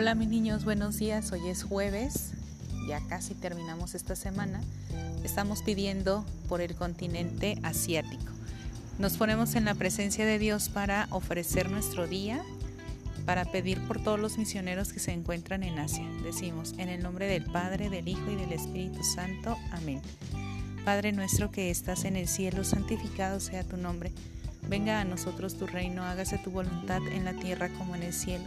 Hola mis niños, buenos días. Hoy es jueves, ya casi terminamos esta semana. Estamos pidiendo por el continente asiático. Nos ponemos en la presencia de Dios para ofrecer nuestro día, para pedir por todos los misioneros que se encuentran en Asia. Decimos, en el nombre del Padre, del Hijo y del Espíritu Santo. Amén. Padre nuestro que estás en el cielo, santificado sea tu nombre. Venga a nosotros tu reino, hágase tu voluntad en la tierra como en el cielo.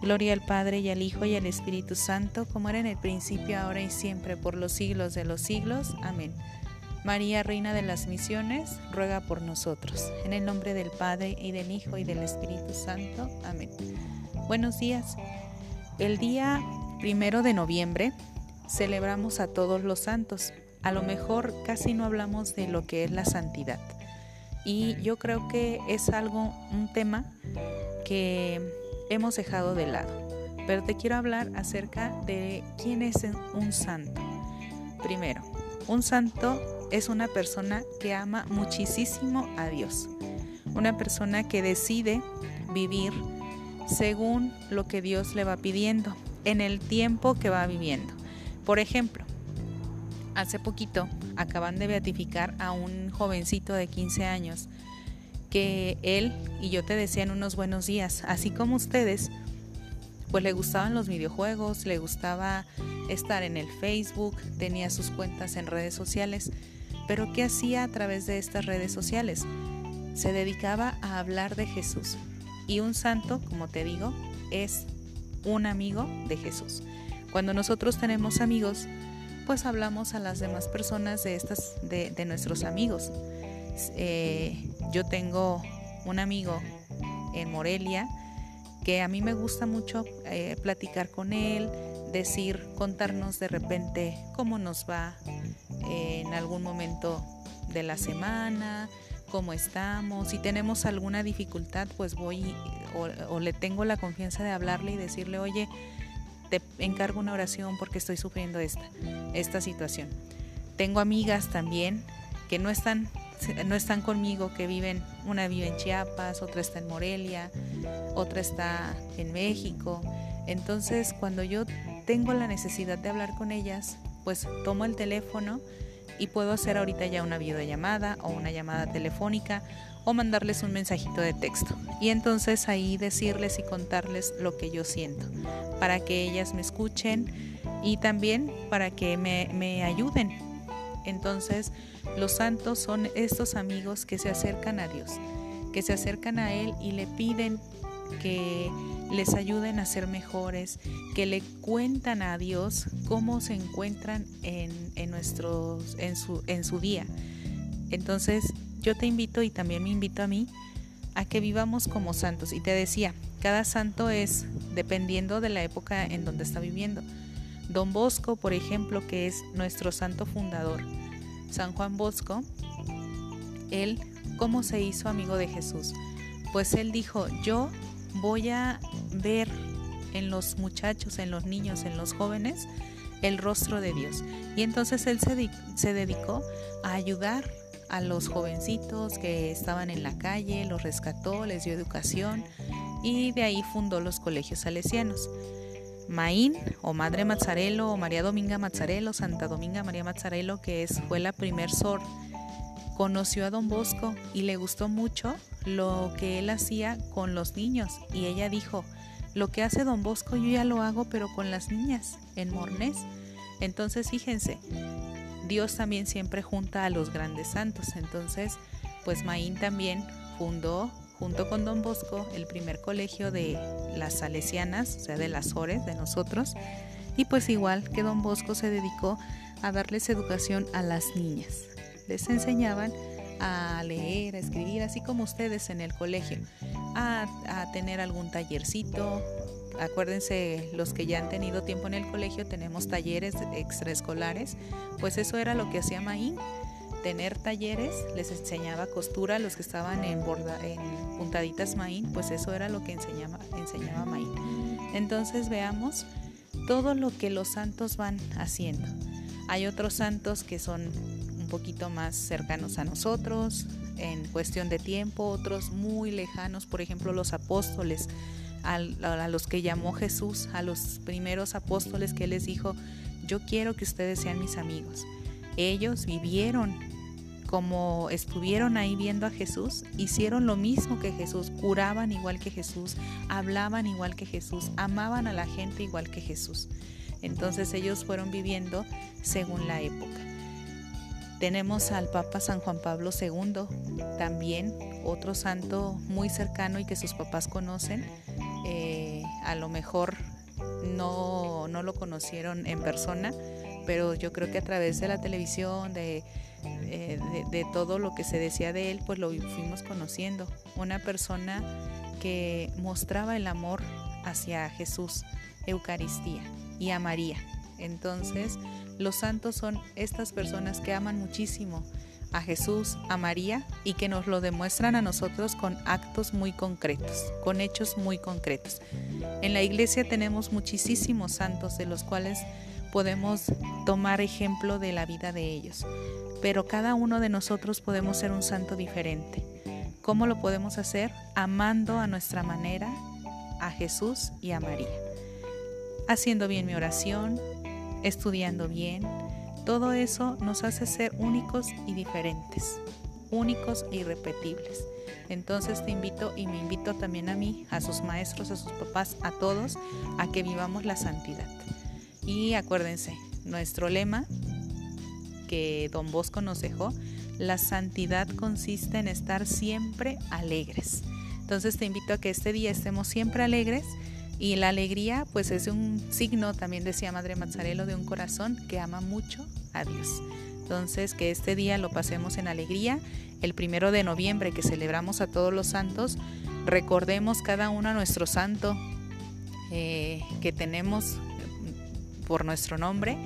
Gloria al Padre y al Hijo y al Espíritu Santo, como era en el principio, ahora y siempre, por los siglos de los siglos. Amén. María, Reina de las Misiones, ruega por nosotros. En el nombre del Padre y del Hijo y del Espíritu Santo. Amén. Buenos días. El día primero de noviembre celebramos a todos los santos. A lo mejor casi no hablamos de lo que es la santidad. Y yo creo que es algo, un tema que hemos dejado de lado. Pero te quiero hablar acerca de quién es un santo. Primero, un santo es una persona que ama muchísimo a Dios. Una persona que decide vivir según lo que Dios le va pidiendo, en el tiempo que va viviendo. Por ejemplo, hace poquito acaban de beatificar a un jovencito de 15 años que él y yo te decían unos buenos días, así como ustedes, pues le gustaban los videojuegos, le gustaba estar en el Facebook, tenía sus cuentas en redes sociales, pero ¿qué hacía a través de estas redes sociales? Se dedicaba a hablar de Jesús. Y un santo, como te digo, es un amigo de Jesús. Cuando nosotros tenemos amigos, pues hablamos a las demás personas de estas de, nuestros amigos. Eh, yo tengo un amigo en Morelia que a mí me gusta mucho eh, platicar con él, decir, contarnos de repente cómo nos va en algún momento de la semana, cómo estamos, si tenemos alguna dificultad, pues voy o, le tengo la confianza de hablarle y decirle, oye, te encargo una oración porque estoy sufriendo esta, esta situación. Tengo amigas también que no están no están conmigo, que viven, una vive en Chiapas, otra está en Morelia, otra está en México. Entonces, cuando yo tengo la necesidad de hablar con ellas, pues tomo el teléfono y puedo hacer ahorita ya una videollamada o una llamada telefónica o mandarles un mensajito de texto. Y entonces ahí decirles y contarles lo que yo siento, para que ellas me escuchen y también para que me, me ayuden entonces, los santos son estos amigos que se acercan a Dios, que se acercan a Él y le piden que les ayuden a ser mejores, que le cuentan a Dios cómo se encuentran en, nuestros, en, su, en su día. Entonces, yo te invito y también me invito a mí a que vivamos como santos. Y te decía, cada santo es dependiendo de la época en donde está viviendo. Don Bosco, por ejemplo, que es nuestro santo fundador, San Juan Bosco, él, ¿cómo se hizo amigo de Jesús? Pues él dijo, yo voy a ver en los muchachos, en los niños, en los jóvenes, el rostro de Dios. Y entonces él se, se dedicó a ayudar a los jovencitos que estaban en la calle, los rescató, les dio educación y de ahí fundó los colegios salesianos. Maín o Madre Mazzarello o María Dominga Mazzarello, Santa Dominga María Mazzarello, que es, fue la primer sor, conoció a don Bosco y le gustó mucho lo que él hacía con los niños y ella dijo, lo que hace don Bosco yo ya lo hago pero con las niñas en Mornés. Entonces fíjense, Dios también siempre junta a los grandes santos. Entonces, pues Maín también fundó junto con Don Bosco, el primer colegio de las salesianas, o sea, de las ores de nosotros, y pues igual que Don Bosco se dedicó a darles educación a las niñas. Les enseñaban a leer, a escribir, así como ustedes en el colegio, a, tener algún tallercito, acuérdense los que ya han tenido tiempo en el colegio, tenemos talleres extraescolares, pues eso era lo que hacía Maín, tener talleres, les enseñaba costura, los que estaban en, borda, en puntaditas Maín, pues eso era lo que enseñaba, enseñaba Maín. Entonces veamos todo lo que los santos van haciendo. Hay otros santos que son un poquito más cercanos a nosotros en cuestión de tiempo, otros muy lejanos, por ejemplo los apóstoles, a, los que llamó Jesús, a los primeros apóstoles que les dijo, yo quiero que ustedes sean mis amigos. Ellos vivieron como estuvieron ahí viendo a Jesús, hicieron lo mismo que Jesús, curaban igual que Jesús, hablaban igual que Jesús, amaban a la gente igual que Jesús. Entonces ellos fueron viviendo según la época. Tenemos al Papa San Juan Pablo II, también otro santo muy cercano y que sus papás conocen. Eh, a lo mejor no, no lo conocieron en persona, pero yo creo que a través de la televisión, de eh, de, todo lo que se decía de él, pues lo fuimos conociendo. Una persona que mostraba el amor hacia Jesús, Eucaristía y a María. Entonces, los santos son estas personas que aman muchísimo a Jesús, a María y que nos lo demuestran a nosotros con actos muy concretos, con hechos muy concretos. En la iglesia tenemos muchísimos santos de los cuales podemos tomar ejemplo de la vida de ellos pero cada uno de nosotros podemos ser un santo diferente. ¿Cómo lo podemos hacer? Amando a nuestra manera a Jesús y a María. Haciendo bien mi oración, estudiando bien, todo eso nos hace ser únicos y diferentes, únicos e irrepetibles. Entonces te invito y me invito también a mí, a sus maestros, a sus papás, a todos, a que vivamos la santidad. Y acuérdense, nuestro lema que don Bosco nos dejó, la santidad consiste en estar siempre alegres. Entonces te invito a que este día estemos siempre alegres y la alegría pues es un signo, también decía Madre Mazzarello, de un corazón que ama mucho a Dios. Entonces que este día lo pasemos en alegría. El primero de noviembre que celebramos a todos los santos, recordemos cada uno a nuestro santo eh, que tenemos por nuestro nombre.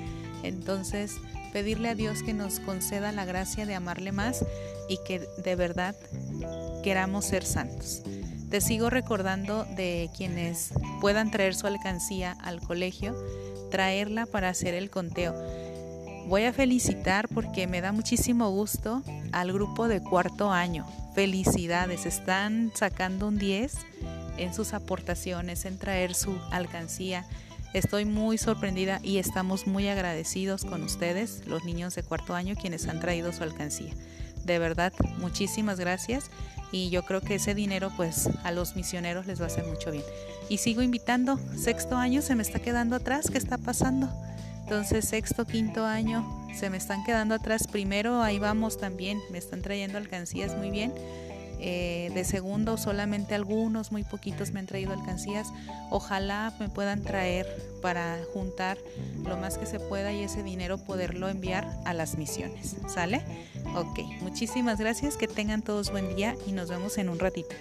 Entonces pedirle a Dios que nos conceda la gracia de amarle más y que de verdad queramos ser santos. Te sigo recordando de quienes puedan traer su alcancía al colegio, traerla para hacer el conteo. Voy a felicitar porque me da muchísimo gusto al grupo de cuarto año. Felicidades, están sacando un 10 en sus aportaciones, en traer su alcancía. Estoy muy sorprendida y estamos muy agradecidos con ustedes, los niños de cuarto año, quienes han traído su alcancía. De verdad, muchísimas gracias y yo creo que ese dinero pues a los misioneros les va a hacer mucho bien. Y sigo invitando, sexto año se me está quedando atrás, ¿qué está pasando? Entonces sexto, quinto año se me están quedando atrás. Primero ahí vamos también, me están trayendo alcancías muy bien. Eh, de segundo solamente algunos, muy poquitos me han traído alcancías. Ojalá me puedan traer para juntar lo más que se pueda y ese dinero poderlo enviar a las misiones. ¿Sale? Ok, muchísimas gracias, que tengan todos buen día y nos vemos en un ratito.